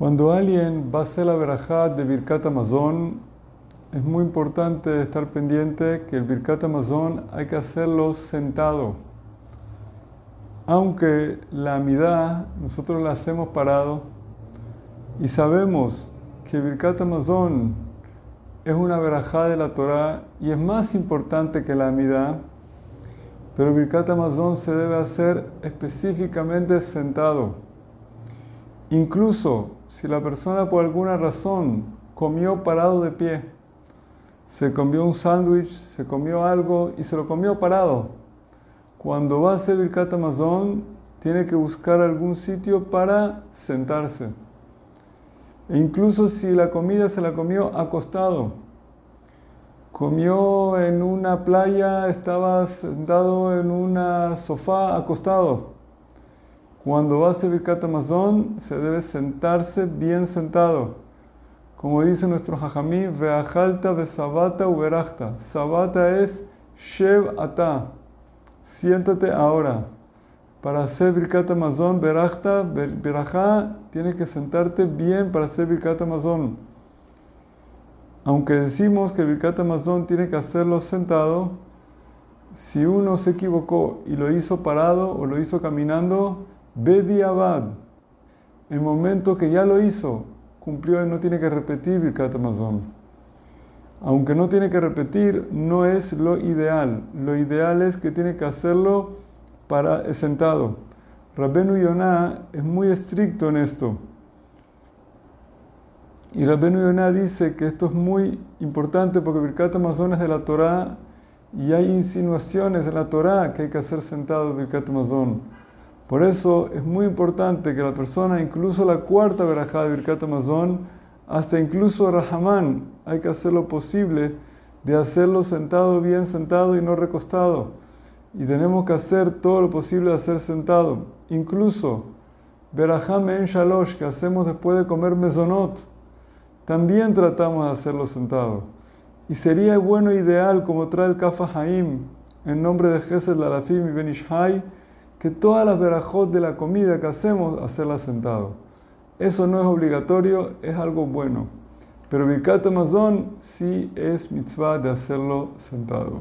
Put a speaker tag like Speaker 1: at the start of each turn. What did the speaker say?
Speaker 1: Cuando alguien va a hacer la verajá de Birkat Amazon, es muy importante estar pendiente que el Birkat Amazon hay que hacerlo sentado. Aunque la amidad nosotros la hacemos parado y sabemos que Birkat Amazon es una verajá de la Torah y es más importante que la amidad, pero Birkat Amazon se debe hacer específicamente sentado. Incluso si la persona por alguna razón comió parado de pie, se comió un sándwich, se comió algo y se lo comió parado. Cuando va a hacer Birkat Amazon, tiene que buscar algún sitio para sentarse. E incluso si la comida se la comió acostado, comió en una playa, estaba sentado en un sofá acostado cuando hacer Birkat Amazon, se debe sentarse bien sentado. Como dice nuestro Jajamí, Veajalta Sabata Uberachta. Sabata es Shev Ata. Siéntate ahora. Para hacer Birkat Amazon, Berachta, Berajá, tienes que sentarte bien para hacer Birkat Amazon. Aunque decimos que Birkat Amazon tiene que hacerlo sentado, si uno se equivocó y lo hizo parado o lo hizo caminando, Bediabad, el momento que ya lo hizo, cumplió y no tiene que repetir Birkat Amazon. Aunque no tiene que repetir, no es lo ideal. Lo ideal es que tiene que hacerlo para sentado. Rabbenu Yonah es muy estricto en esto. Y Rabbenu Yonah dice que esto es muy importante porque Birkat Amazon es de la Torah y hay insinuaciones en la Torah que hay que hacer sentado Birkat Amazon. Por eso es muy importante que la persona, incluso la cuarta verajá de Birkat Amazon, hasta incluso Rahamán, hay que hacer lo posible de hacerlo sentado, bien sentado y no recostado. Y tenemos que hacer todo lo posible de hacer sentado. Incluso Berajá en Shalosh, que hacemos después de comer mesonot, también tratamos de hacerlo sentado. Y sería bueno, ideal, como trae el Kafa Haim, en nombre de Gesed Lalafim y Benishai, que todas las verajot de la comida que hacemos, hacerlas sentado. Eso no es obligatorio, es algo bueno. Pero Birkat Amazon sí es mitzvah de hacerlo sentado.